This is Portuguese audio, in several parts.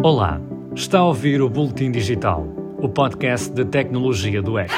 Olá, está a ouvir o Boletim Digital, o podcast de tecnologia do EC.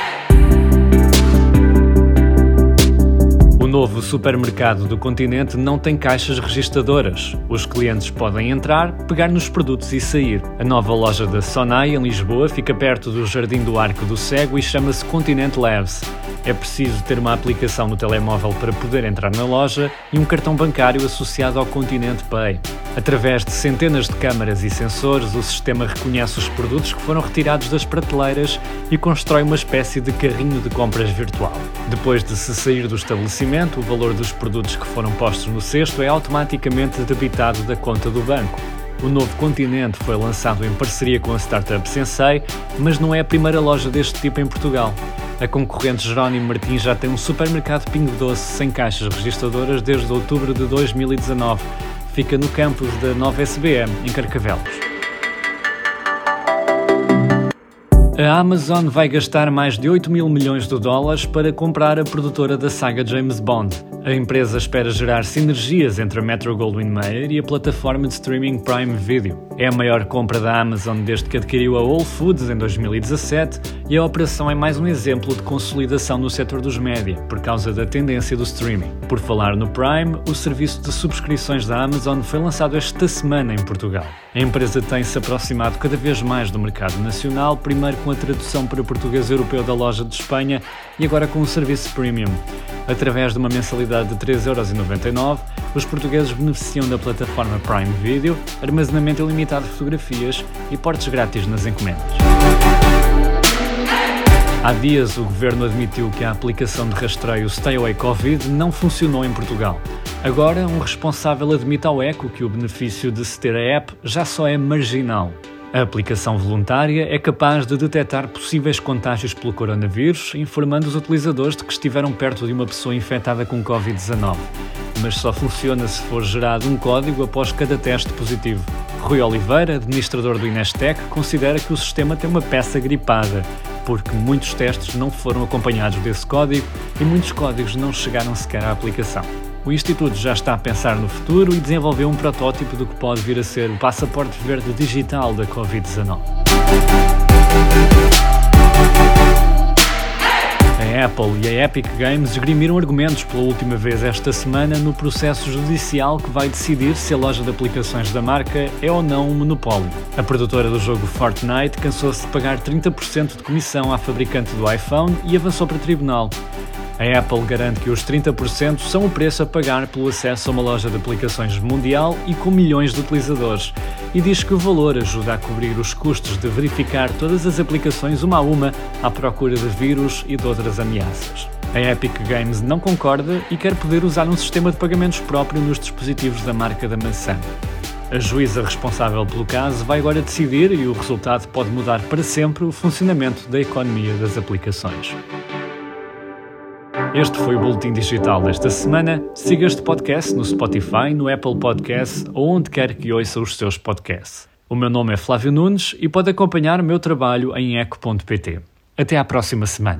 Novo supermercado do continente não tem caixas registadoras. Os clientes podem entrar, pegar nos produtos e sair. A nova loja da Sonai, em Lisboa, fica perto do Jardim do Arco do Cego e chama-se Continente Labs. É preciso ter uma aplicação no telemóvel para poder entrar na loja e um cartão bancário associado ao Continente Pay. Através de centenas de câmaras e sensores, o sistema reconhece os produtos que foram retirados das prateleiras e constrói uma espécie de carrinho de compras virtual. Depois de se sair do estabelecimento, o valor dos produtos que foram postos no cesto é automaticamente debitado da conta do banco. O novo continente foi lançado em parceria com a startup Sensei, mas não é a primeira loja deste tipo em Portugal. A concorrente Jerónimo Martins já tem um supermercado Pingo Doce sem caixas registradoras desde outubro de 2019. Fica no campus da nova SBM, em Carcavelos. A Amazon vai gastar mais de 8 mil milhões de dólares para comprar a produtora da saga James Bond. A empresa espera gerar sinergias entre a Metro Goldwyn Mayer e a plataforma de streaming Prime Video. É a maior compra da Amazon desde que adquiriu a Whole Foods em 2017 e a operação é mais um exemplo de consolidação no setor dos média, por causa da tendência do streaming. Por falar no Prime, o serviço de subscrições da Amazon foi lançado esta semana em Portugal. A empresa tem se aproximado cada vez mais do mercado nacional, primeiro com a tradução para português europeu da loja de Espanha e agora com o serviço premium. Através de uma mensalidade de 3,99€, os portugueses beneficiam da plataforma Prime Video, armazenamento ilimitado de fotografias e portes grátis nas encomendas. Há dias, o governo admitiu que a aplicação de rastreio Stay Away Covid não funcionou em Portugal. Agora, um responsável admite ao ECO que o benefício de se ter a app já só é marginal. A aplicação voluntária é capaz de detectar possíveis contágios pelo coronavírus, informando os utilizadores de que estiveram perto de uma pessoa infectada com Covid-19. Mas só funciona se for gerado um código após cada teste positivo. Rui Oliveira, administrador do Inestec, considera que o sistema tem uma peça gripada, porque muitos testes não foram acompanhados desse código e muitos códigos não chegaram sequer à aplicação. O Instituto já está a pensar no futuro e desenvolveu um protótipo do que pode vir a ser o passaporte verde digital da Covid-19. A Apple e a Epic Games esgrimiram argumentos pela última vez esta semana no processo judicial que vai decidir se a loja de aplicações da marca é ou não um monopólio. A produtora do jogo Fortnite cansou-se de pagar 30% de comissão à fabricante do iPhone e avançou para tribunal. A Apple garante que os 30% são o preço a pagar pelo acesso a uma loja de aplicações mundial e com milhões de utilizadores, e diz que o valor ajuda a cobrir os custos de verificar todas as aplicações uma a uma à procura de vírus e de outras ameaças. A Epic Games não concorda e quer poder usar um sistema de pagamentos próprio nos dispositivos da marca da maçã. A juíza responsável pelo caso vai agora decidir e o resultado pode mudar para sempre o funcionamento da economia das aplicações. Este foi o Boletim Digital desta semana. Siga este podcast no Spotify, no Apple Podcasts ou onde quer que ouça os seus podcasts. O meu nome é Flávio Nunes e pode acompanhar o meu trabalho em eco.pt. Até à próxima semana.